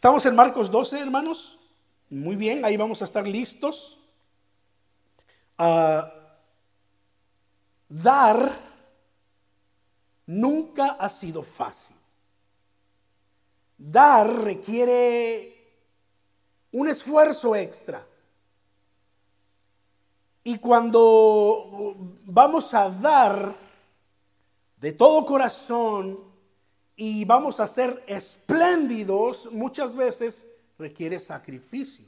Estamos en Marcos 12, hermanos. Muy bien, ahí vamos a estar listos. Ah, dar nunca ha sido fácil. Dar requiere un esfuerzo extra. Y cuando vamos a dar de todo corazón, y vamos a ser espléndidos, muchas veces requiere sacrificio.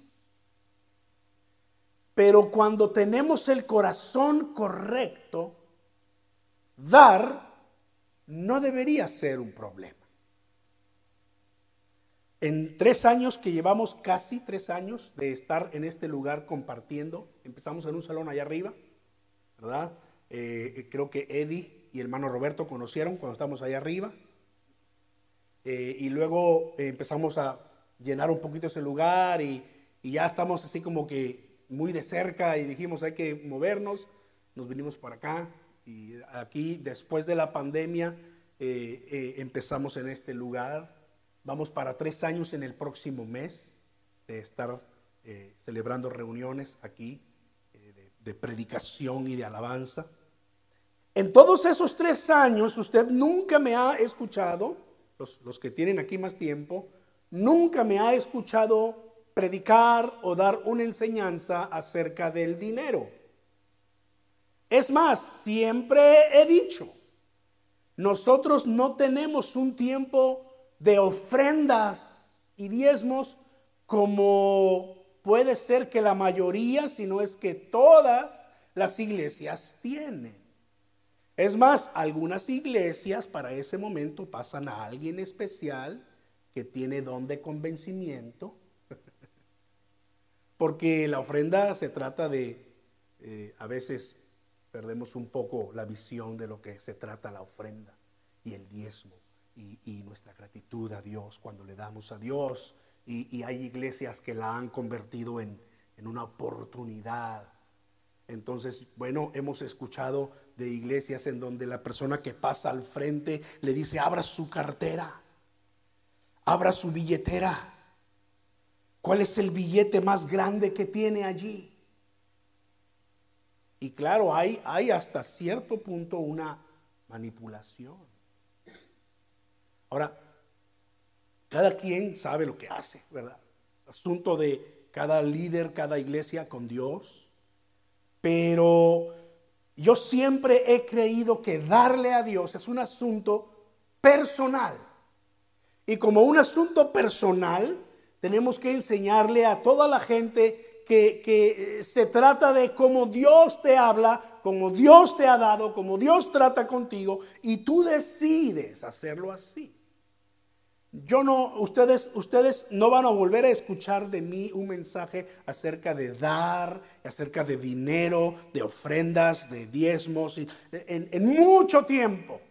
Pero cuando tenemos el corazón correcto, dar no debería ser un problema. En tres años que llevamos, casi tres años de estar en este lugar compartiendo, empezamos en un salón allá arriba, ¿verdad? Eh, creo que Eddie y hermano Roberto conocieron cuando estábamos allá arriba. Eh, y luego eh, empezamos a llenar un poquito ese lugar y, ya estamos así como que muy de cerca y dijimos hay que movernos, nos vinimos para acá y aquí después de la pandemia eh, empezamos en este lugar, vamos para tres años en el próximo mes de estar celebrando reuniones aquí de predicación y de alabanza. En todos esos tres años usted nunca me ha escuchado los, que tienen aquí más tiempo, nunca me ha escuchado predicar o dar una enseñanza acerca del dinero. Es más, siempre he dicho, nosotros no tenemos un tiempo de ofrendas y diezmos como puede ser que la mayoría, si no es que todas las iglesias tienen. Es más, algunas iglesias para ese momento pasan a alguien especial que tiene don de convencimiento, porque la ofrenda se trata de, eh, a veces perdemos un poco la visión de lo que se trata la ofrenda y el diezmo y, nuestra gratitud a Dios cuando le damos a Dios. Y, hay iglesias que la han convertido en, en una oportunidad. Entonces, bueno, hemos escuchado de iglesias en donde la persona que pasa al frente le dice, abra su cartera, abra su billetera. ¿Cuál es el billete más grande que tiene allí? Y claro, hay, hay hasta cierto punto una manipulación. Ahora, cada quien sabe lo que hace, ¿verdad? Asunto de cada líder, cada iglesia con Dios. Pero yo siempre he creído que darle a Dios es un asunto personal. Y como un asunto personal, tenemos que enseñarle a toda la gente que, que, se trata de cómo Dios te habla, cómo Dios te ha dado, cómo Dios trata contigo, y tú decides hacerlo así. Yo no, ustedes, ustedes no van a volver a escuchar de mí un mensaje acerca de dar, acerca de dinero, de ofrendas, de diezmos, en, mucho tiempo.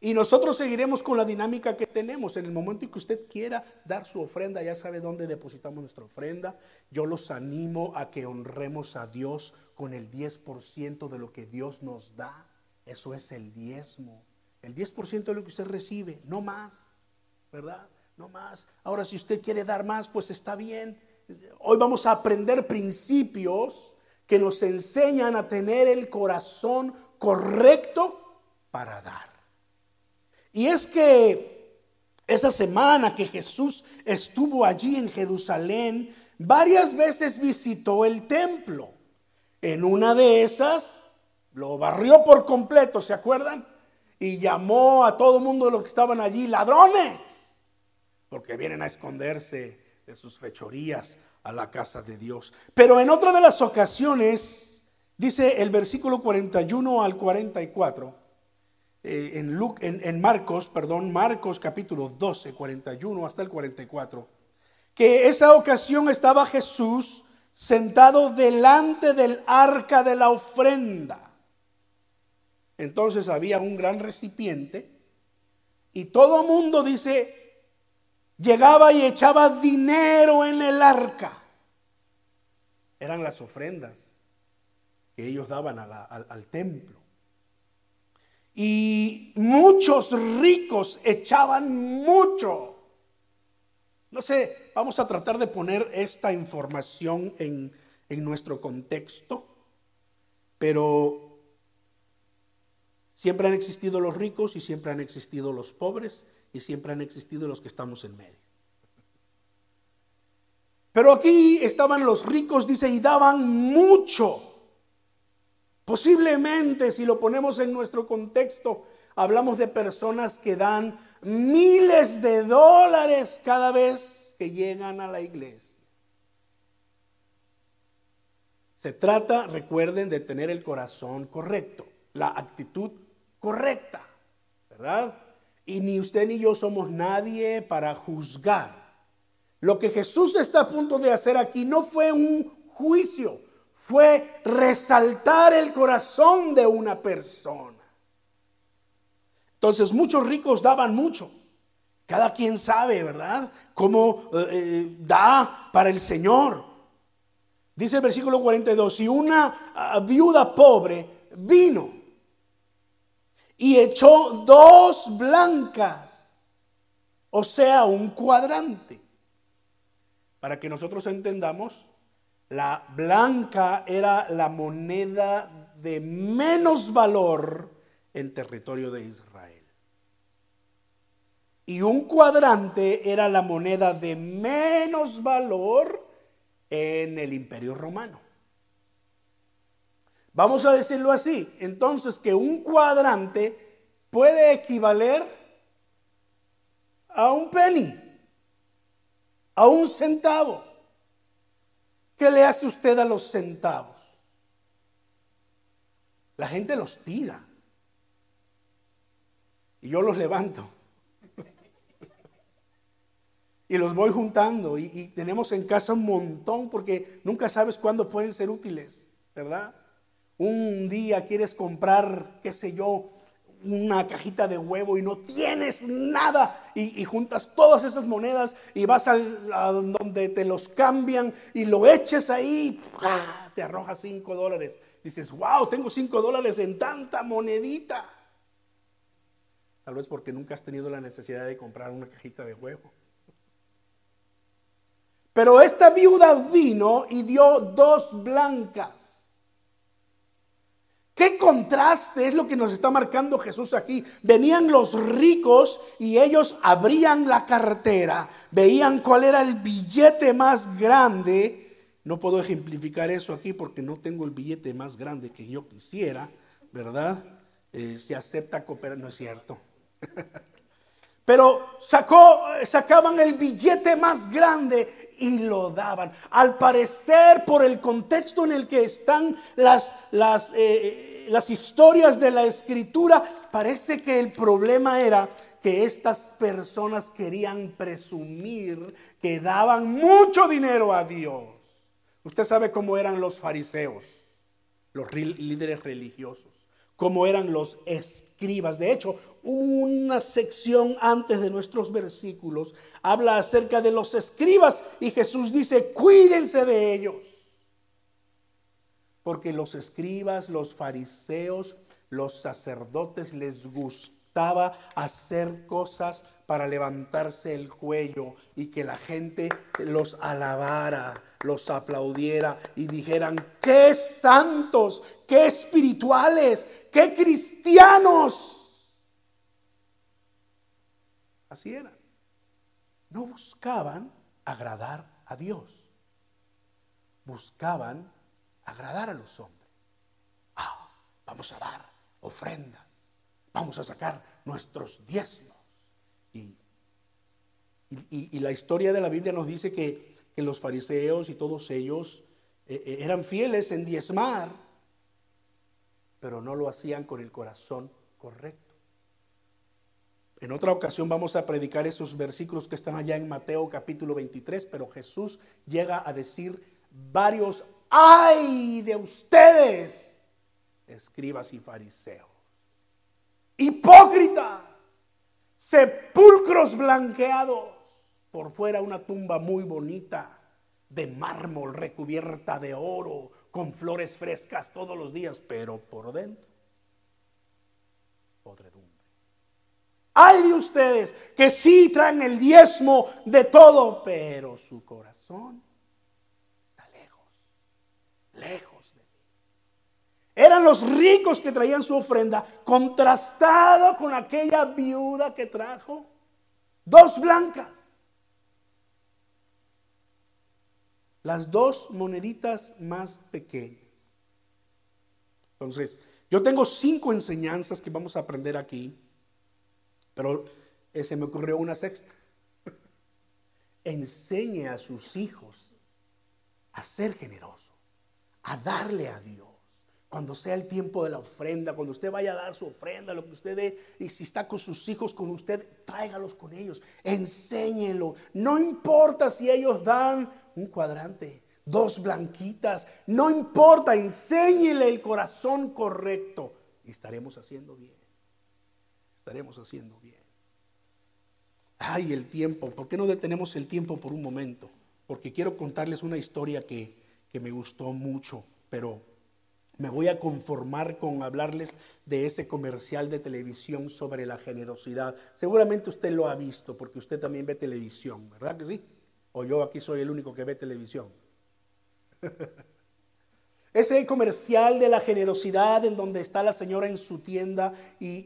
Y nosotros seguiremos con la dinámica que tenemos. En el momento en que usted quiera dar su ofrenda, ya sabe dónde depositamos nuestra ofrenda. Yo los animo a que honremos a Dios con el 10% de lo que Dios nos da. Eso es el diezmo. El 10% de lo que usted recibe, no más. ¿Verdad? No más. Ahora, si usted quiere dar más, pues está bien. Hoy vamos a aprender principios que nos enseñan a tener el corazón correcto para dar. Y es que esa semana que Jesús estuvo allí en Jerusalén, varias veces visitó el templo. En una de esas lo barrió por completo, ¿se acuerdan? Y llamó a todo el mundo de los que estaban allí ladrones porque vienen a esconderse de sus fechorías a la casa de Dios. Pero en otra de las ocasiones, dice el versículo 41 al 44, eh, en, en, en Marcos, perdón, Marcos capítulo 12, 41 hasta el 44, que esa ocasión estaba Jesús sentado delante del arca de la ofrenda. Entonces había un gran recipiente y todo mundo dice, llegaba y echaba dinero en el arca. Eran las ofrendas que ellos daban al, templo. Y muchos ricos echaban mucho. No sé, vamos a tratar de poner esta información en, en nuestro contexto, pero siempre han existido los ricos y siempre han existido los pobres y siempre han existido los que estamos en medio. Pero aquí estaban los ricos, dice, y daban mucho. Posiblemente, si lo ponemos en nuestro contexto, hablamos de personas que dan miles de dólares cada vez que llegan a la iglesia. Se trata, recuerden, de tener el corazón correcto, la actitud correcta, ¿verdad? Y ni usted ni yo somos nadie para juzgar. Lo que Jesús está a punto de hacer aquí no fue un juicio, fue resaltar el corazón de una persona. Entonces muchos ricos daban mucho. Cada quien sabe, ¿verdad? Cómo eh, eh, da para el Señor. Dice el versículo 42, y una ah, viuda pobre vino y echó dos blancas, o sea, un cuadrante. Para que nosotros entendamos, la blanca era la moneda de menos valor en territorio de Israel. Y un cuadrante era la moneda de menos valor en el imperio romano. Vamos a decirlo así. Entonces que un cuadrante puede equivaler a un penny, a un centavo. ¿Qué le hace usted a los centavos? La gente los tira. Y yo los levanto. y los voy juntando. Y, tenemos en casa un montón porque nunca sabes cuándo pueden ser útiles, ¿verdad? Un día quieres comprar, qué sé yo, una cajita de huevo y no tienes nada y, juntas todas esas monedas y vas al, a donde te los cambian y lo eches ahí, te arroja cinco dólares. Dices, wow, tengo cinco dólares en tanta monedita. Tal vez porque nunca has tenido la necesidad de comprar una cajita de huevo. Pero esta viuda vino y dio dos blancas. ¿Qué contraste es lo que nos está marcando Jesús aquí? Venían los ricos y ellos abrían la cartera, veían cuál era el billete más grande. No puedo ejemplificar eso aquí porque no tengo el billete más grande que yo quisiera, ¿verdad? Eh, se acepta cooperar, no es cierto. Pero sacó, sacaban el billete más grande y lo daban. Al parecer, por el contexto en el que están las, las, eh, las historias de la escritura, parece que el problema era que estas personas querían presumir que daban mucho dinero a Dios. Usted sabe cómo eran los fariseos, los líderes religiosos como eran los escribas. De hecho, una sección antes de nuestros versículos habla acerca de los escribas y Jesús dice, cuídense de ellos. Porque los escribas, los fariseos, los sacerdotes les gustan hacer cosas para levantarse el cuello y que la gente los alabara, los aplaudiera y dijeran, qué santos, qué espirituales, qué cristianos. Así era. No buscaban agradar a Dios, buscaban agradar a los hombres. Ah, vamos a dar ofrendas vamos a sacar nuestros diezmos. Y, y, la historia de la Biblia nos dice que, los fariseos y todos ellos eh, eh, eran fieles en diezmar, pero no lo hacían con el corazón correcto. En otra ocasión vamos a predicar esos versículos que están allá en Mateo capítulo 23, pero Jesús llega a decir varios, ay de ustedes, escribas y fariseos hipócritas, sepulcros blanqueados, por fuera una tumba muy bonita, de mármol recubierta de oro, con flores frescas todos los días, pero por dentro, podredumbre. Hay de ustedes que sí traen el diezmo de todo, pero su corazón lejos de mí. Eran los ricos que traían su ofrenda, contrastado con aquella viuda que trajo dos blancas. las dos moneditas más pequeñas. Entonces, yo tengo cinco enseñanzas que vamos a aprender aquí, pero se me ocurrió una sexta. Enseñe a sus hijos a ser generoso, a darle a Dios cuando sea el tiempo de la ofrenda, cuando usted vaya a dar su ofrenda, lo que usted dé, y si está con sus hijos, con usted, tráigalos con ellos, enséñelo. No importa si ellos dan un cuadrante, dos blanquitas, no importa, enséñele el corazón correcto y estaremos haciendo bien. Estaremos haciendo bien. Ay, el tiempo, ¿por qué no detenemos el tiempo por un momento? Porque quiero contarles una historia que, que me gustó mucho, pero me voy a conformar con hablarles de ese comercial de televisión sobre la generosidad. Seguramente usted lo ha visto porque usted también ve televisión, ¿verdad que sí? O yo aquí soy el único que ve televisión. Ese comercial de la generosidad en donde está la señora en su tienda y,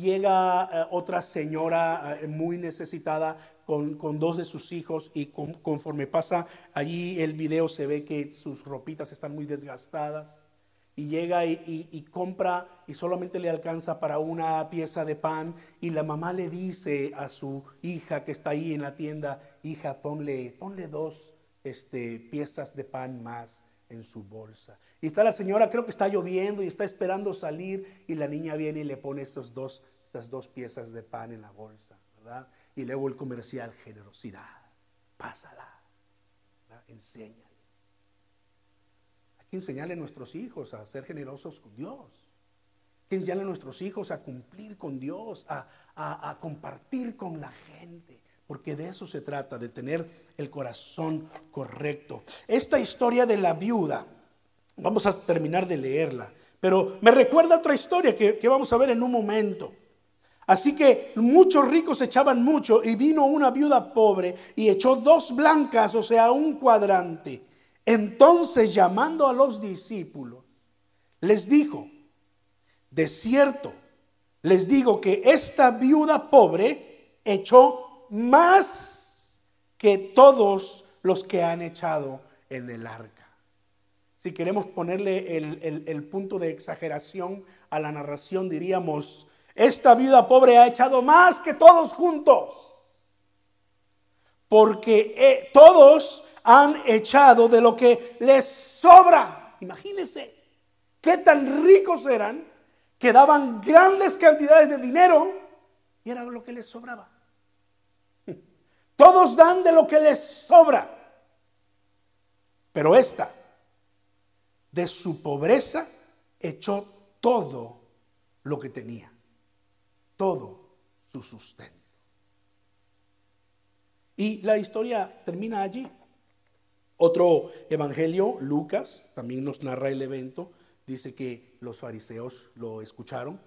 llega eh, otra señora eh, muy necesitada con, dos de sus hijos y conforme pasa allí el video se ve que sus ropitas están muy desgastadas y llega y, compra y solamente le alcanza para una pieza de pan y la mamá le dice a su hija que está ahí en la tienda, hija, ponle, ponle dos este, piezas de pan más en su bolsa. Y está la señora, creo que está lloviendo y está esperando salir y la niña viene y le pone esos dos, esas dos piezas de pan en la bolsa, ¿verdad? Y luego el comercial, generosidad, pásala, enseña que enseñarle a nuestros hijos a ser generosos con Dios. Que enseñarle a nuestros hijos a cumplir con Dios, a, a compartir con la gente. Porque de eso se trata, de tener el corazón correcto. Esta historia de la viuda, vamos a terminar de leerla, pero me recuerda otra historia que, que vamos a ver en un momento. Así que muchos ricos echaban mucho y vino una viuda pobre y echó dos blancas, o sea, un cuadrante. Entonces llamando a los discípulos, les dijo, de cierto, les digo que esta viuda pobre echó más que todos los que han echado en el arca. Si queremos ponerle el, punto de exageración a la narración, diríamos, esta viuda pobre ha echado más que todos juntos. Porque eh, todos han echado de lo que les sobra. Imagínense qué tan ricos eran que daban grandes cantidades de dinero y era lo que les sobraba. Todos dan de lo que les sobra. Pero esta, de su pobreza, echó todo lo que tenía, todo su sustento. Y la historia termina allí. Otro evangelio, Lucas, también nos narra el evento. Dice que los fariseos lo escucharon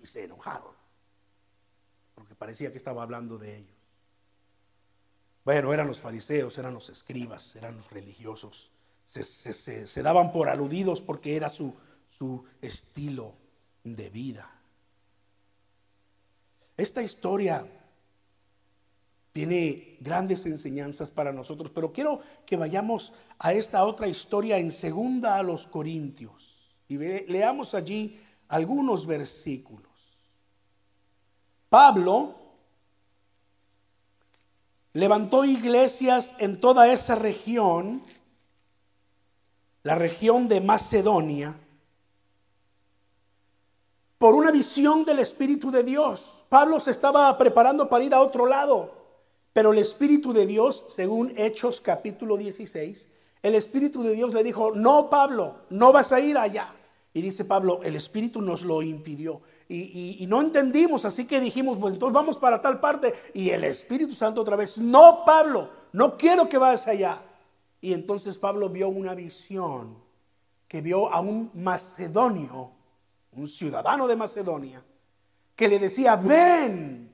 y se enojaron, porque parecía que estaba hablando de ellos. Bueno, eran los fariseos, eran los escribas, eran los religiosos. Se, daban por aludidos porque era su, su estilo de vida. Esta historia tiene grandes enseñanzas para nosotros, pero quiero que vayamos a esta otra historia en segunda a los Corintios y leamos allí algunos versículos. Pablo levantó iglesias en toda esa región, la región de Macedonia, por una visión del Espíritu de Dios. Pablo se estaba preparando para ir a otro lado. Pero el Espíritu de Dios, según Hechos capítulo 16, el Espíritu de Dios le dijo, no Pablo, no vas a ir allá. Y dice Pablo, el Espíritu nos lo impidió. Y, no entendimos, así que dijimos, pues entonces vamos para tal parte. Y el Espíritu Santo otra vez, no Pablo, no quiero que vayas allá. Y entonces Pablo vio una visión, que vio a un macedonio, un ciudadano de Macedonia, que le decía, ven,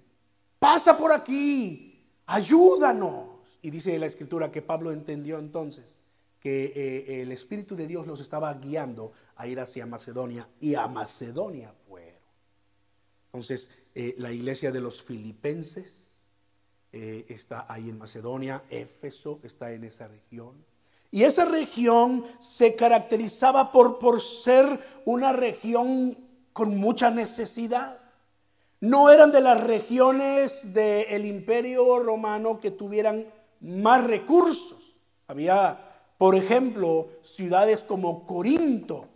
pasa por aquí, ayúdanos. Y dice la escritura que Pablo entendió entonces que eh, el Espíritu de Dios los estaba guiando a ir hacia Macedonia y a Macedonia fueron. Entonces, eh, la iglesia de los filipenses eh, está ahí en Macedonia, Éfeso está en esa región. Y esa región se caracterizaba por, por ser una región con mucha necesidad. No eran de las regiones del imperio romano que tuvieran más recursos. Había por ejemplo, ciudades como Corinto.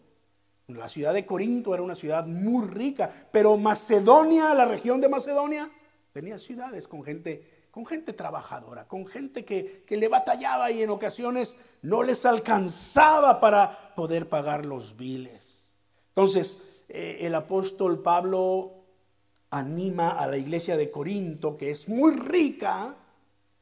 La ciudad de Corinto era una ciudad muy rica, pero Macedonia, la región de Macedonia, tenía ciudades con gente, con gente trabajadora, con gente que, le batallaba y en ocasiones no les alcanzaba para poder pagar los biles. Entonces, eh, el apóstol Pablo anima a la iglesia de Corinto, que es muy rica,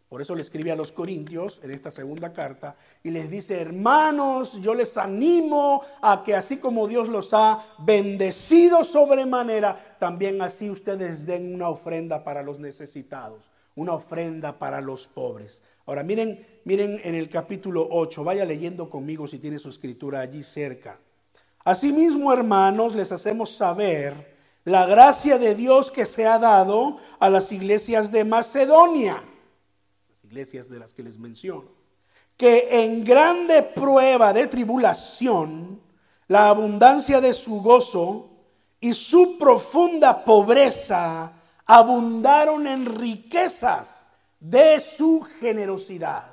por eso le escribe a los Corintios en esta segunda carta y les dice, hermanos, yo les animo a que así como Dios los ha bendecido sobremanera, también así ustedes den una ofrenda para los necesitados, una ofrenda para los pobres. Ahora miren, miren en el capítulo 8, vaya leyendo conmigo si tiene su escritura allí cerca. Asimismo, hermanos, les hacemos saber la gracia de Dios que se ha dado a las iglesias de Macedonia iglesias de las que les menciono, que en grande prueba de tribulación, la abundancia de su gozo y su profunda pobreza abundaron en riquezas de su generosidad.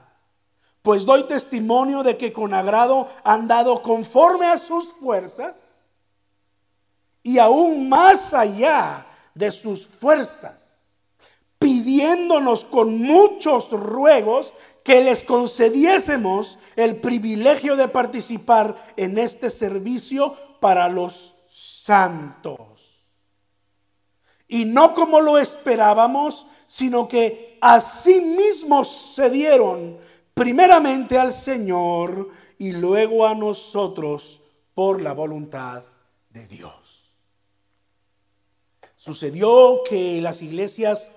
Pues doy testimonio de que con agrado han dado conforme a sus fuerzas y aún más allá de sus fuerzas pidiéndonos con muchos ruegos que les concediésemos el privilegio de participar en este servicio para los santos. Y no como lo esperábamos, sino que así mismos se dieron primeramente al Señor y luego a nosotros por la voluntad de Dios. Sucedió que las iglesias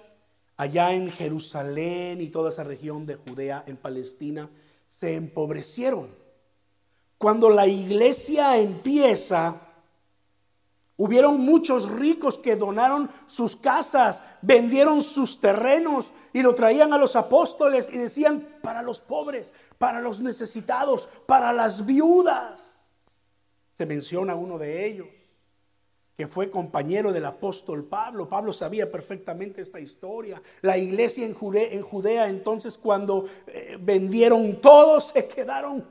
allá en Jerusalén y toda esa región de Judea, en Palestina, se empobrecieron. Cuando la iglesia empieza, hubieron muchos ricos que donaron sus casas, vendieron sus terrenos y lo traían a los apóstoles y decían, para los pobres, para los necesitados, para las viudas. Se menciona uno de ellos que fue compañero del apóstol Pablo. Pablo sabía perfectamente esta historia. La iglesia en Judea, entonces cuando eh, vendieron todos se quedaron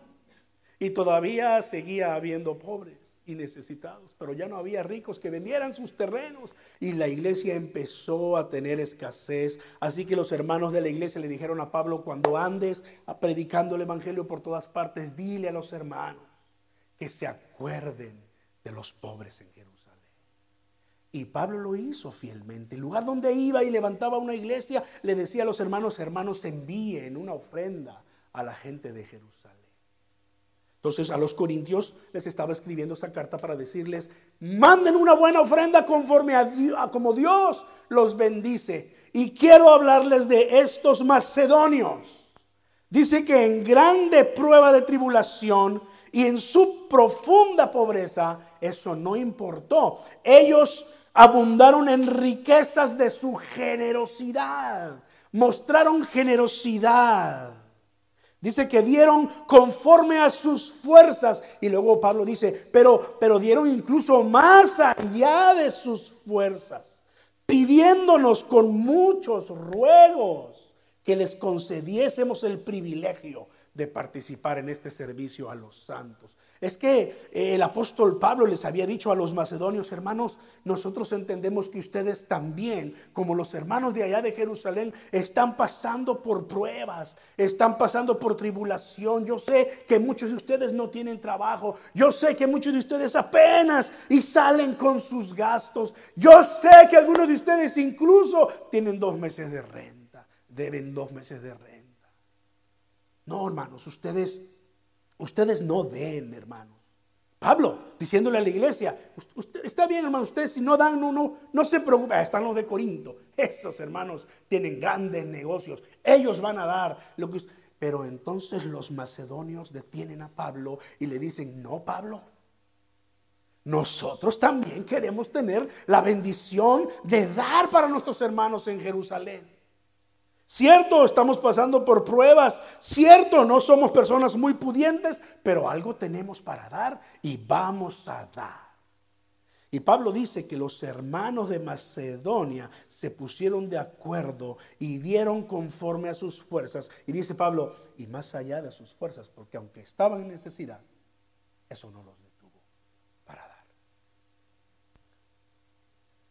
y todavía seguía habiendo pobres y necesitados, pero ya no había ricos que vendieran sus terrenos y la iglesia empezó a tener escasez. Así que los hermanos de la iglesia le dijeron a Pablo, cuando andes predicando el Evangelio por todas partes, dile a los hermanos que se acuerden de los pobres en Jerusalén. Y Pablo lo hizo fielmente. El lugar donde iba y levantaba una iglesia, le decía a los hermanos, hermanos, envíen una ofrenda a la gente de Jerusalén. Entonces a los corintios les estaba escribiendo esa carta para decirles, manden una buena ofrenda conforme a, a como Dios los bendice. Y quiero hablarles de estos macedonios. Dice que en grande prueba de tribulación y en su profunda pobreza, eso no importó. Ellos abundaron en riquezas de su generosidad, mostraron generosidad. Dice que dieron conforme a sus fuerzas. Y luego Pablo dice, pero, pero dieron incluso más allá de sus fuerzas, pidiéndonos con muchos ruegos que les concediésemos el privilegio de participar en este servicio a los santos. Es que eh, el apóstol Pablo les había dicho a los macedonios, hermanos, nosotros entendemos que ustedes también, como los hermanos de allá de Jerusalén, están pasando por pruebas, están pasando por tribulación. Yo sé que muchos de ustedes no tienen trabajo. Yo sé que muchos de ustedes apenas y salen con sus gastos. Yo sé que algunos de ustedes incluso tienen dos meses de renta, deben dos meses de renta. No, hermanos, ustedes Ustedes no den, hermanos, Pablo diciéndole a la iglesia, usted, está bien hermano, ustedes si no dan, no, no, no se preocupen, están los de Corinto, esos hermanos tienen grandes negocios, ellos van a dar lo que Pero entonces los macedonios detienen a Pablo y le dicen, no Pablo, nosotros también queremos tener la bendición de dar para nuestros hermanos en Jerusalén. Cierto, estamos pasando por pruebas. Cierto, no somos personas muy pudientes, pero algo tenemos para dar y vamos a dar. Y Pablo dice que los hermanos de Macedonia se pusieron de acuerdo y dieron conforme a sus fuerzas. Y dice Pablo, y más allá de sus fuerzas, porque aunque estaban en necesidad, eso no los detuvo para dar.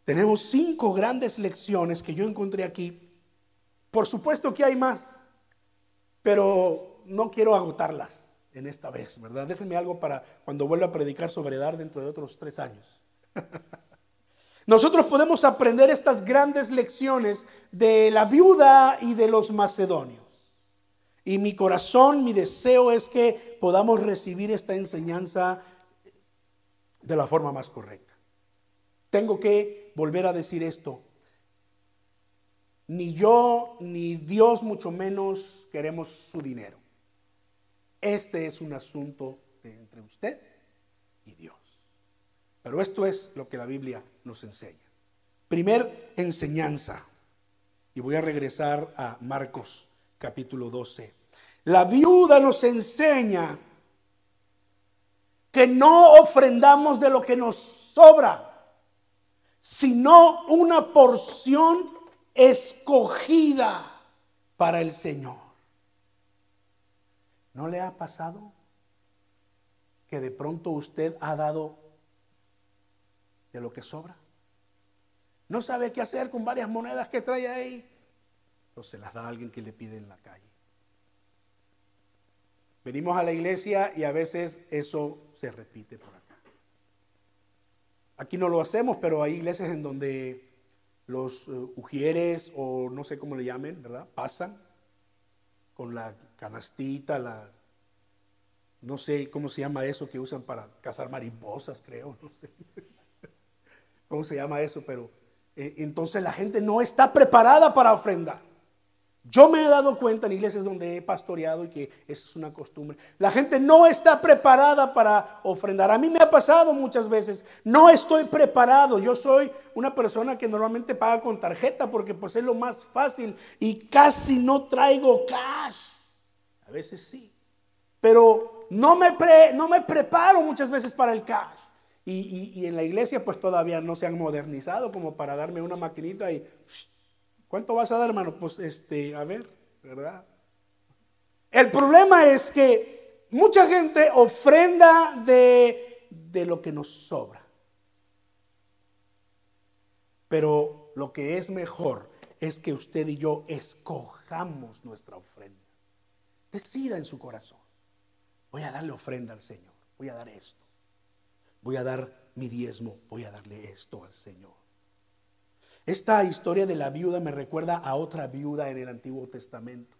Tenemos cinco grandes lecciones que yo encontré aquí por supuesto que hay más, pero no quiero agotarlas en esta vez, ¿verdad? Déjenme algo para cuando vuelva a predicar sobre dar dentro de otros tres años. Nosotros podemos aprender estas grandes lecciones de la viuda y de los macedonios. Y mi corazón, mi deseo es que podamos recibir esta enseñanza de la forma más correcta. Tengo que volver a decir esto. Ni yo, ni Dios, mucho menos queremos su dinero. Este es un asunto entre usted y Dios. Pero esto es lo que la Biblia nos enseña. Primer enseñanza. Y voy a regresar a Marcos capítulo 12. La viuda nos enseña que no ofrendamos de lo que nos sobra, sino una porción escogida para el Señor. ¿No le ha pasado que de pronto usted ha dado de lo que sobra? No sabe qué hacer con varias monedas que trae ahí. O se las da a alguien que le pide en la calle. Venimos a la iglesia y a veces eso se repite por acá. Aquí no lo hacemos, pero hay iglesias en donde los uh, ujieres o no sé cómo le llamen, ¿verdad? Pasan con la canastita, la, no sé cómo se llama eso que usan para cazar mariposas, creo, no sé cómo se llama eso, pero eh, entonces la gente no está preparada para ofrendar. Yo me he dado cuenta en iglesias donde he pastoreado y que esa es una costumbre. La gente no está preparada para ofrendar. A mí me ha pasado muchas veces. No estoy preparado. Yo soy una persona que normalmente paga con tarjeta porque pues es lo más fácil y casi no traigo cash. A veces sí. Pero no me, no me preparo muchas veces para el cash. Y, y, en la iglesia pues todavía no se han modernizado como para darme una maquinita y... ¿Cuánto vas a dar, hermano? Pues este, a ver, ¿verdad? El problema es que mucha gente ofrenda de, de lo que nos sobra. Pero lo que es mejor es que usted y yo escojamos nuestra ofrenda. Decida en su corazón. Voy a darle ofrenda al Señor. Voy a dar esto. Voy a dar mi diezmo. Voy a darle esto al Señor. Esta historia de la viuda me recuerda a otra viuda en el Antiguo Testamento.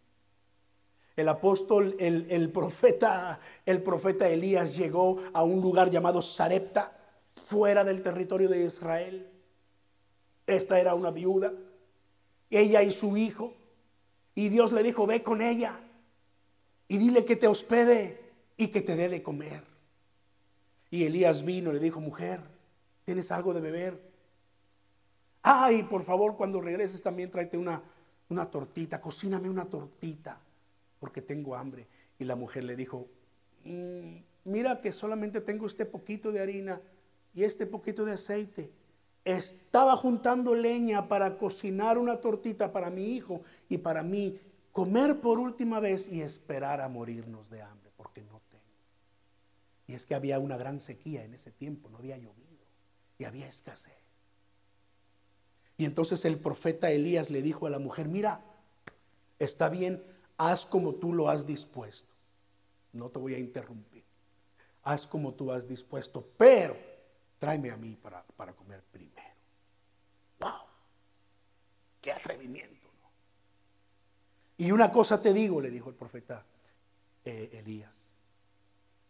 El apóstol, el, profeta, el profeta Elías llegó a un lugar llamado Sarepta, fuera del territorio de Israel. Esta era una viuda, ella y su hijo. Y Dios le dijo, ve con ella y dile que te hospede y que te dé de comer. Y Elías vino y le dijo, mujer, ¿tienes algo de beber? Ay, por favor, cuando regreses también tráete una, una tortita, cocíname una tortita, porque tengo hambre. Y la mujer le dijo, mm, mira que solamente tengo este poquito de harina y este poquito de aceite. Estaba juntando leña para cocinar una tortita para mi hijo y para mí, comer por última vez y esperar a morirnos de hambre, porque no tengo. Y es que había una gran sequía en ese tiempo, no había llovido y había escasez. Y entonces el profeta Elías le dijo a la mujer, mira, está bien, haz como tú lo has dispuesto. No te voy a interrumpir. Haz como tú has dispuesto, pero tráeme a mí para, para comer primero. ¡Wow! ¡Qué atrevimiento! Y una cosa te digo, le dijo el profeta eh, Elías.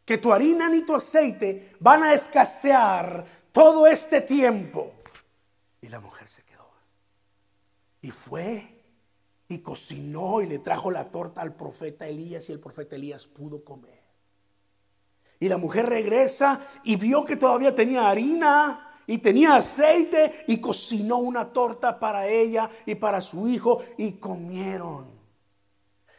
que tu harina ni tu aceite van a escasear todo este tiempo. Y la mujer se. Y fue y cocinó y le trajo la torta al profeta Elías y el profeta Elías pudo comer. Y la mujer regresa y vio que todavía tenía harina y tenía aceite y cocinó una torta para ella y para su hijo y comieron.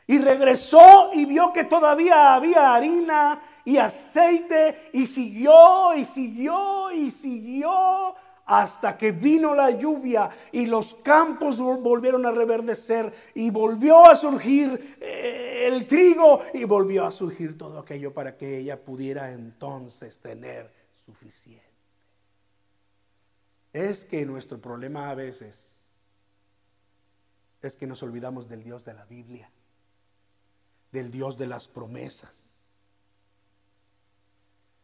Y regresó y vio que todavía había harina y aceite y siguió y siguió y siguió hasta que vino la lluvia y los campos volvieron a reverdecer y volvió a surgir eh, el trigo y volvió a surgir todo aquello para que ella pudiera entonces tener suficiente. Es que nuestro problema a veces es que nos olvidamos del Dios de la Biblia, del Dios de las promesas.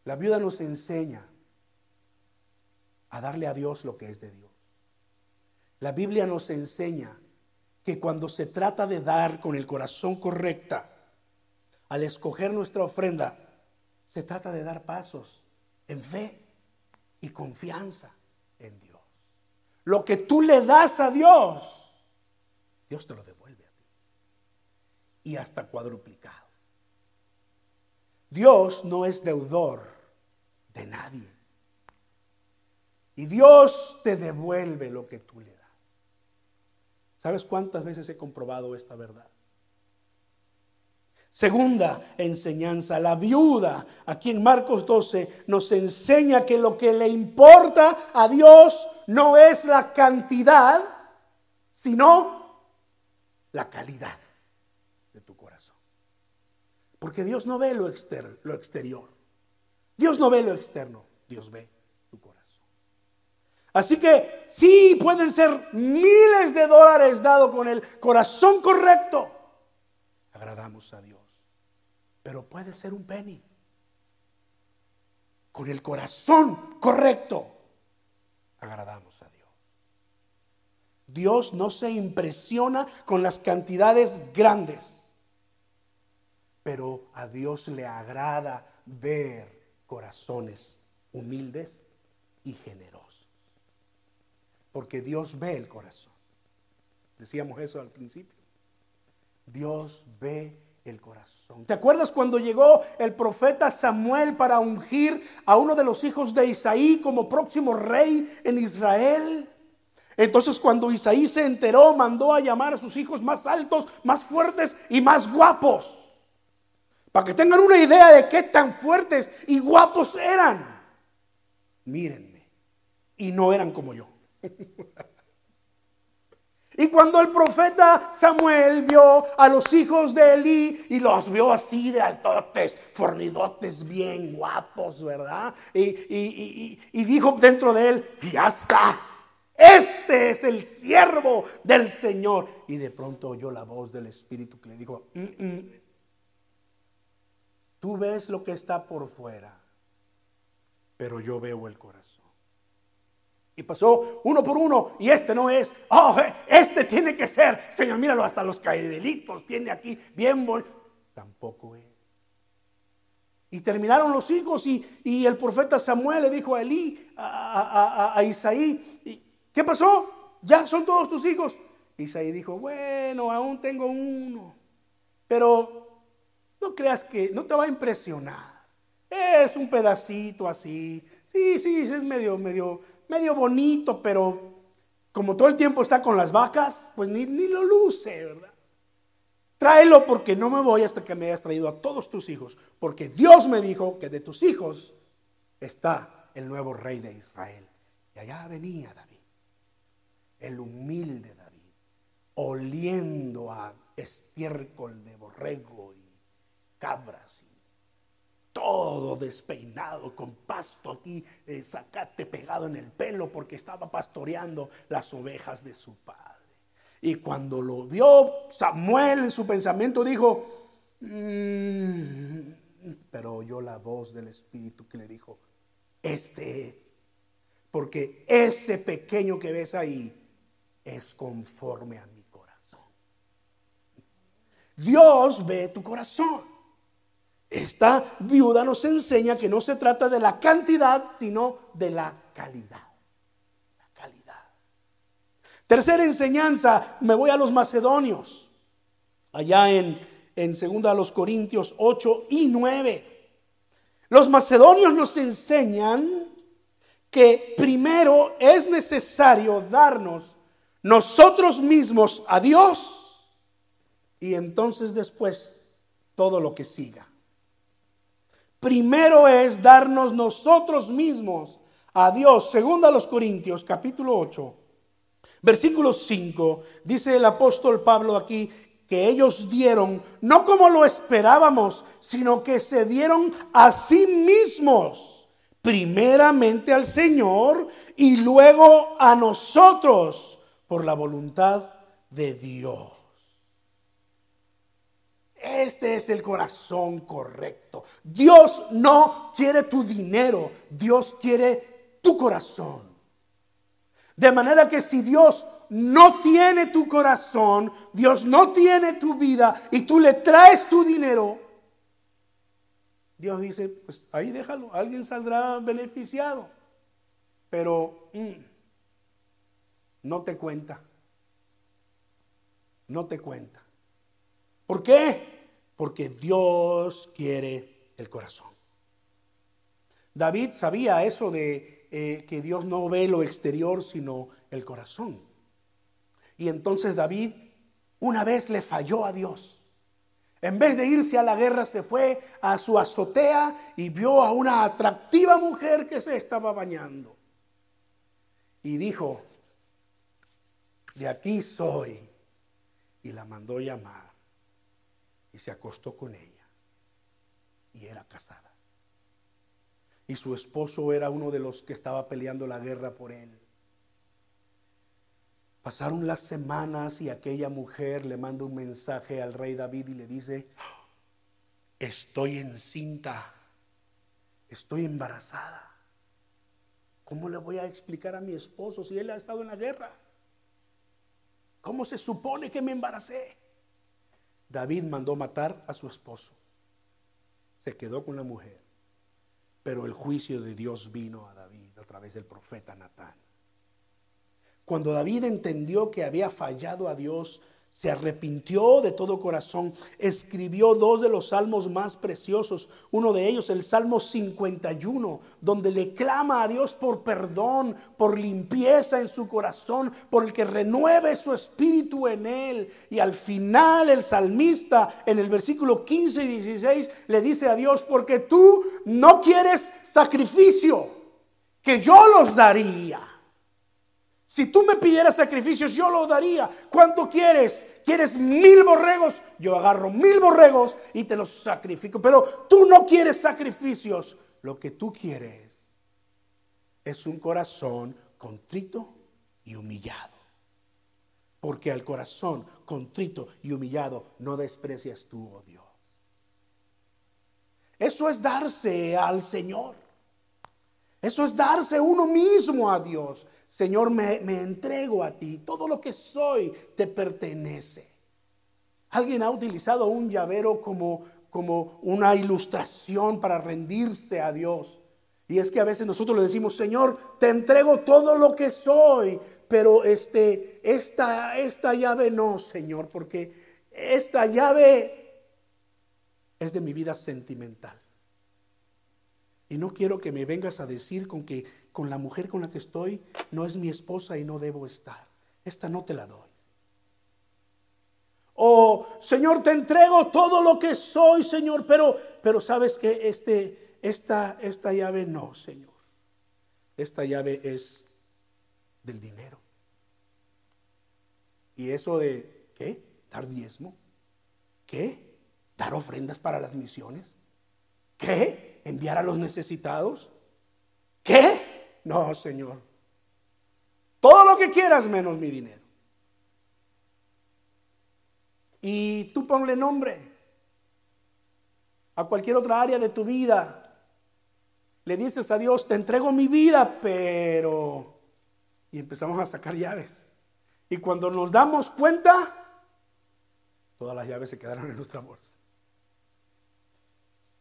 La viuda nos enseña a darle a Dios lo que es de Dios. La Biblia nos enseña que cuando se trata de dar con el corazón correcta, al escoger nuestra ofrenda, se trata de dar pasos en fe y confianza en Dios. Lo que tú le das a Dios, Dios te lo devuelve a ti. Y hasta cuadruplicado. Dios no es deudor de nadie. Y Dios te devuelve lo que tú le das. ¿Sabes cuántas veces he comprobado esta verdad? Segunda enseñanza, la viuda, aquí en Marcos 12, nos enseña que lo que le importa a Dios no es la cantidad, sino la calidad de tu corazón. Porque Dios no ve lo, lo exterior. Dios no ve lo externo, Dios ve Así que sí, pueden ser miles de dólares dados con el corazón correcto. Agradamos a Dios. Pero puede ser un penny. Con el corazón correcto. Agradamos a Dios. Dios no se impresiona con las cantidades grandes. Pero a Dios le agrada ver corazones humildes y generosos porque Dios ve el corazón. Decíamos eso al principio. Dios ve el corazón. ¿Te acuerdas cuando llegó el profeta Samuel para ungir a uno de los hijos de Isaí como próximo rey en Israel? Entonces cuando Isaí se enteró, mandó a llamar a sus hijos más altos, más fuertes y más guapos. Para que tengan una idea de qué tan fuertes y guapos eran. Mírenme. Y no eran como yo. Y cuando el profeta Samuel vio a los hijos de Elí y los vio así de altotes, fornidotes, bien guapos, ¿verdad? Y, y, dijo dentro de él, ya está, este es el siervo del Señor. Y de pronto oyó la voz del Espíritu que le dijo, mm, mm, tú ves lo que está por fuera, pero yo veo el corazón. Y pasó uno por uno y este no es, oh, este tiene que ser, Señor, míralo, hasta los caidelitos tiene aquí, bien bonito. Tampoco es. Y terminaron los hijos y, el profeta Samuel le dijo a Elí, a, Isaí, ¿qué pasó? Ya son todos tus hijos. Isaí dijo, bueno, aún tengo uno, pero no creas que, no te va a impresionar. Es un pedacito así. Sí, sí, es medio, medio, medio bonito, pero como todo el tiempo está con las vacas, pues ni, ni lo luce, ¿verdad? Tráelo porque no me voy hasta que me hayas traído a todos tus hijos, porque Dios me dijo que de tus hijos está el nuevo rey de Israel. Y allá venía David, el humilde David, oliendo a estiércol de borrego y cabras todo despeinado, con pasto aquí, eh, sacate pegado en el pelo porque estaba pastoreando las ovejas de su padre. Y cuando lo vio Samuel en su pensamiento dijo, mm", pero oyó la voz del Espíritu que le dijo, este es, porque ese pequeño que ves ahí es conforme a mi corazón. Dios ve tu corazón. Esta viuda nos enseña que no se trata de la cantidad, sino de la calidad. La calidad. Tercera enseñanza, me voy a los macedonios. Allá en, en 2 los Corintios 8 y 9. Los macedonios nos enseñan que primero es necesario darnos nosotros mismos a Dios y entonces después todo lo que siga. Primero es darnos nosotros mismos a Dios. Segunda a los Corintios, capítulo 8, versículo 5, dice el apóstol Pablo aquí que ellos dieron, no como lo esperábamos, sino que se dieron a sí mismos, primeramente al Señor y luego a nosotros por la voluntad de Dios. Este es el corazón correcto. Dios no quiere tu dinero, Dios quiere tu corazón. De manera que si Dios no tiene tu corazón, Dios no tiene tu vida y tú le traes tu dinero, Dios dice, pues ahí déjalo, alguien saldrá beneficiado, pero mm, no te cuenta, no te cuenta. ¿Por qué? Porque Dios quiere el corazón. David sabía eso de eh, que Dios no ve lo exterior, sino el corazón. Y entonces David una vez le falló a Dios. En vez de irse a la guerra, se fue a su azotea y vio a una atractiva mujer que se estaba bañando. Y dijo, de aquí soy. Y la mandó llamar y se acostó con ella. Y era casada. Y su esposo era uno de los que estaba peleando la guerra por él. Pasaron las semanas y aquella mujer le manda un mensaje al rey David y le dice, estoy encinta, estoy embarazada. ¿Cómo le voy a explicar a mi esposo si él ha estado en la guerra? ¿Cómo se supone que me embaracé? David mandó matar a su esposo. Se quedó con la mujer. Pero el juicio de Dios vino a David a través del profeta Natán. Cuando David entendió que había fallado a Dios, se arrepintió de todo corazón, escribió dos de los salmos más preciosos, uno de ellos el Salmo 51, donde le clama a Dios por perdón, por limpieza en su corazón, por el que renueve su espíritu en él. Y al final el salmista en el versículo 15 y 16 le dice a Dios, porque tú no quieres sacrificio, que yo los daría. Si tú me pidieras sacrificios, yo lo daría. ¿Cuánto quieres? ¿Quieres mil borregos? Yo agarro mil borregos y te los sacrifico. Pero tú no quieres sacrificios. Lo que tú quieres es un corazón contrito y humillado. Porque al corazón contrito y humillado no desprecias tú, oh Dios. Eso es darse al Señor. Eso es darse uno mismo a Dios. Señor, me, entrego a ti. Todo lo que soy te pertenece. Alguien ha utilizado un llavero como, como una ilustración para rendirse a Dios. Y es que a veces nosotros le decimos, Señor, te entrego todo lo que soy, pero este, esta, esta llave no, Señor, porque esta llave es de mi vida sentimental. Y no quiero que me vengas a decir con que con la mujer con la que estoy no es mi esposa y no debo estar. Esta no te la doy. O Señor, te entrego todo lo que soy, Señor, pero, pero sabes que este, esta, esta llave no, Señor. Esta llave es del dinero. Y eso de, ¿qué? Dar diezmo. ¿Qué? Dar ofrendas para las misiones. ¿Qué? Enviar a los necesitados? ¿Qué? No, Señor. Todo lo que quieras menos mi dinero. Y tú ponle nombre a cualquier otra área de tu vida. Le dices a Dios, te entrego mi vida, pero... Y empezamos a sacar llaves. Y cuando nos damos cuenta, todas las llaves se quedaron en nuestra bolsa.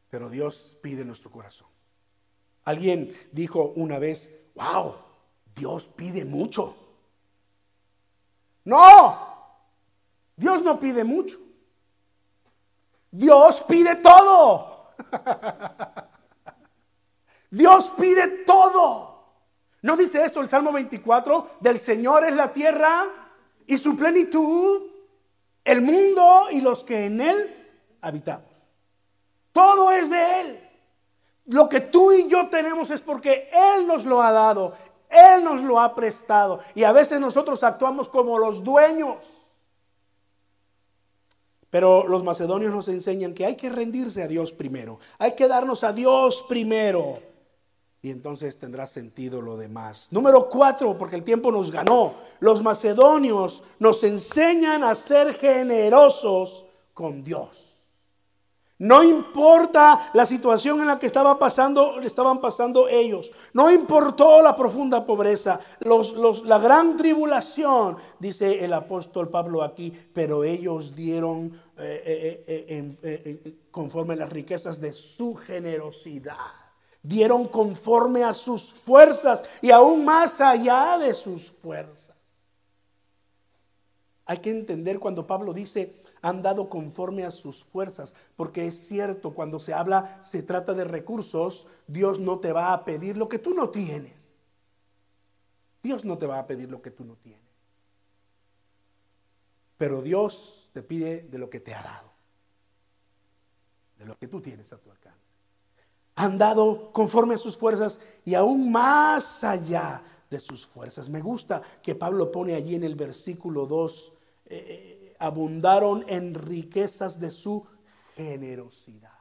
Pero Dios pide nuestro corazón. Alguien dijo una vez, wow, Dios pide mucho. No, Dios no pide mucho. Dios pide todo. Dios pide todo. ¿No dice eso el Salmo 24? Del Señor es la tierra y su plenitud, el mundo y los que en él habitamos. Todo es de Él. Lo que tú y yo tenemos es porque Él nos lo ha dado, Él nos lo ha prestado. Y a veces nosotros actuamos como los dueños. Pero los macedonios nos enseñan que hay que rendirse a Dios primero, hay que darnos a Dios primero. Y entonces tendrá sentido lo demás. Número cuatro, porque el tiempo nos ganó. Los macedonios nos enseñan a ser generosos con Dios. No importa la situación en la que estaba pasando, estaban pasando ellos. No importó la profunda pobreza, la gran tribulación, dice el apóstol Pablo aquí, pero ellos dieron eh, eh, eh, conforme a las riquezas de su generosidad. Dieron conforme a sus fuerzas y aún más allá de sus fuerzas. Hay que entender cuando Pablo dice, han dado conforme a sus fuerzas, porque es cierto, cuando se habla, se trata de recursos, Dios no te va a pedir lo que tú no tienes. Dios no te va a pedir lo que tú no tienes. Pero Dios te pide de lo que te ha dado, de lo que tú tienes a tu alcance. Han dado conforme a sus fuerzas y aún más allá de sus fuerzas. Me gusta que Pablo pone allí en el versículo 2 abundaron en riquezas de su generosidad.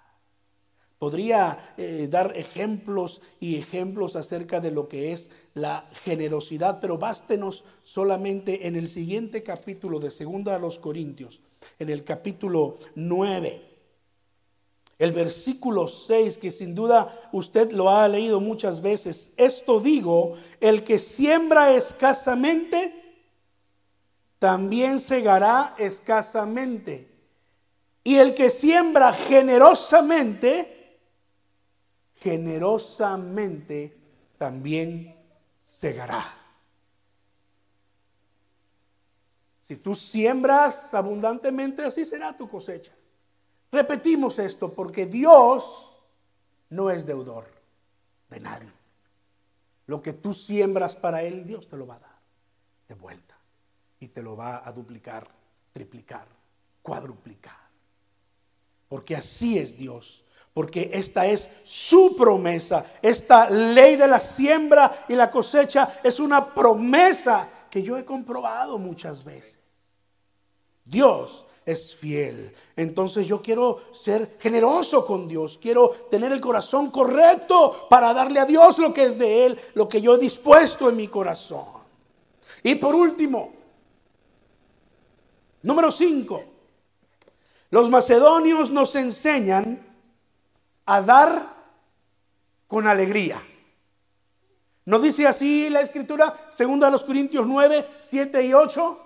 Podría eh, dar ejemplos y ejemplos acerca de lo que es la generosidad, pero bástenos solamente en el siguiente capítulo de Segunda a los Corintios, en el capítulo 9. El versículo 6, que sin duda usted lo ha leído muchas veces, esto digo, el que siembra escasamente, también segará escasamente. Y el que siembra generosamente, generosamente también segará. Si tú siembras abundantemente, así será tu cosecha. Repetimos esto porque Dios no es deudor de nadie. Lo que tú siembras para Él, Dios te lo va a dar de vuelta y te lo va a duplicar, triplicar, cuadruplicar. Porque así es Dios. Porque esta es su promesa. Esta ley de la siembra y la cosecha es una promesa que yo he comprobado muchas veces. Dios es fiel. Entonces yo quiero ser generoso con Dios. Quiero tener el corazón correcto para darle a Dios lo que es de Él, lo que yo he dispuesto en mi corazón. Y por último, Número 5. Los macedonios nos enseñan a dar con alegría. ¿No dice así la escritura? Segunda los Corintios 9, 7 y 8.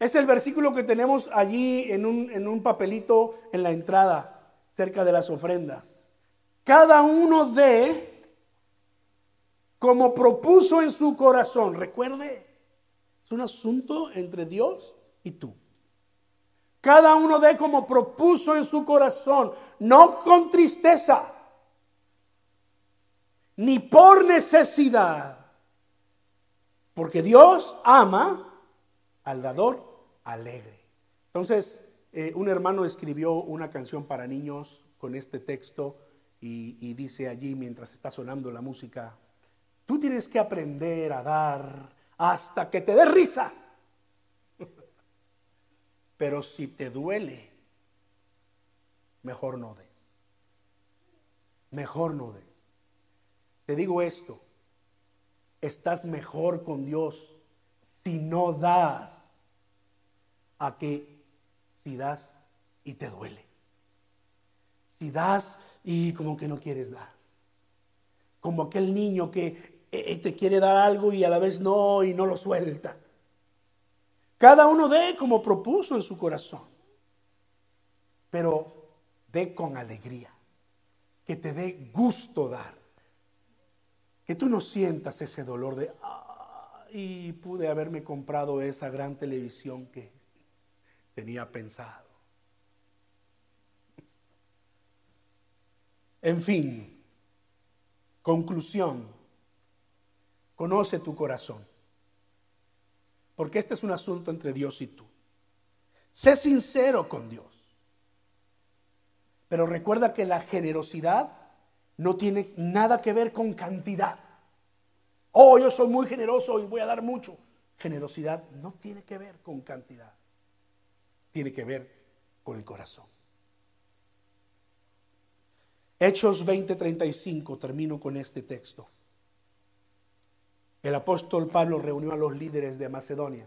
Es el versículo que tenemos allí en un, en un papelito en la entrada, cerca de las ofrendas. Cada uno de como propuso en su corazón. Recuerde, es un asunto entre Dios y tú. Cada uno de como propuso en su corazón, no con tristeza, ni por necesidad, porque Dios ama al dador alegre. Entonces, eh, un hermano escribió una canción para niños con este texto y, y dice allí mientras está sonando la música, tú tienes que aprender a dar hasta que te dé risa. Pero si te duele, mejor no des. Mejor no des. Te digo esto, estás mejor con Dios si no das a que si das y te duele. Si das y como que no quieres dar. Como aquel niño que te quiere dar algo y a la vez no y no lo suelta. Cada uno dé como propuso en su corazón. Pero dé con alegría, que te dé gusto dar, que tú no sientas ese dolor de, y pude haberme comprado esa gran televisión que tenía pensado. En fin, conclusión, conoce tu corazón, porque este es un asunto entre Dios y tú. Sé sincero con Dios, pero recuerda que la generosidad no tiene nada que ver con cantidad. Oh, yo soy muy generoso y voy a dar mucho. Generosidad no tiene que ver con cantidad, tiene que ver con el corazón. Hechos 20:35, termino con este texto. El apóstol Pablo reunió a los líderes de Macedonia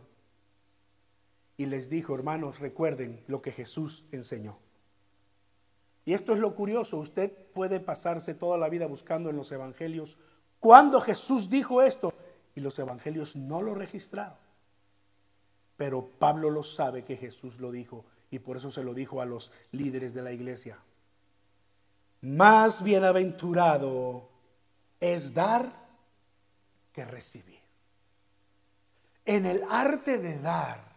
y les dijo, hermanos, recuerden lo que Jesús enseñó. Y esto es lo curioso, usted puede pasarse toda la vida buscando en los evangelios cuando Jesús dijo esto y los evangelios no lo registraron. Pero Pablo lo sabe que Jesús lo dijo y por eso se lo dijo a los líderes de la iglesia. Más bienaventurado es dar que recibir. En el arte de dar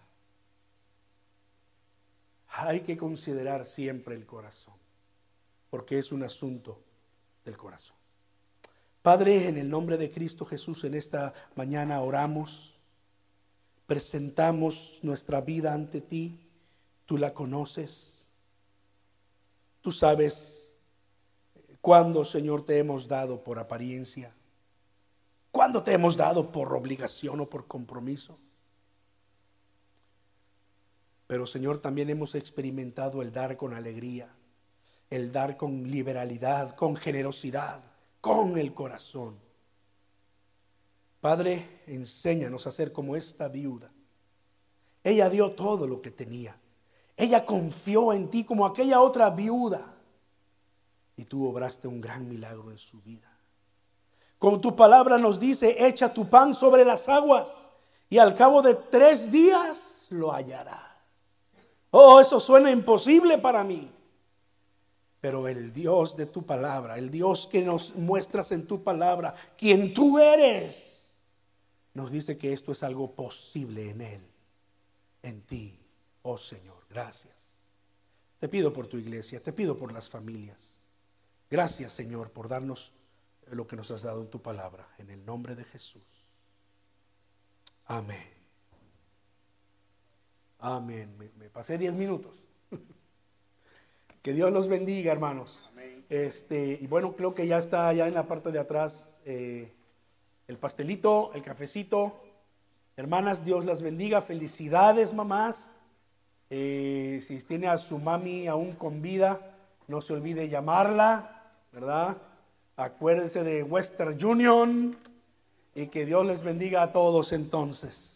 hay que considerar siempre el corazón, porque es un asunto del corazón. Padre, en el nombre de Cristo Jesús, en esta mañana oramos, presentamos nuestra vida ante ti, tú la conoces, tú sabes ¿Cuándo, Señor, te hemos dado por apariencia? ¿Cuándo te hemos dado por obligación o por compromiso? Pero, Señor, también hemos experimentado el dar con alegría, el dar con liberalidad, con generosidad, con el corazón. Padre, enséñanos a ser como esta viuda. Ella dio todo lo que tenía. Ella confió en ti como aquella otra viuda y tú obraste un gran milagro en su vida. Con tu palabra nos dice, echa tu pan sobre las aguas y al cabo de tres días lo hallarás. Oh, eso suena imposible para mí. Pero el Dios de tu palabra, el Dios que nos muestras en tu palabra, quien tú eres, nos dice que esto es algo posible en Él, en ti, oh Señor. Gracias. Te pido por tu iglesia, te pido por las familias. Gracias, Señor, por darnos lo que nos has dado en tu palabra. En el nombre de Jesús. Amén. Amén. Me, pasé diez minutos. que Dios los bendiga, hermanos. Este, y bueno, creo que ya está allá en la parte de atrás eh, el pastelito, el cafecito. Hermanas, Dios las bendiga. Felicidades, mamás. Eh, si tiene a su mami aún con vida, no se olvide llamarla. ¿verdad? Acuérdense de Western Union y que Dios les bendiga a todos entonces.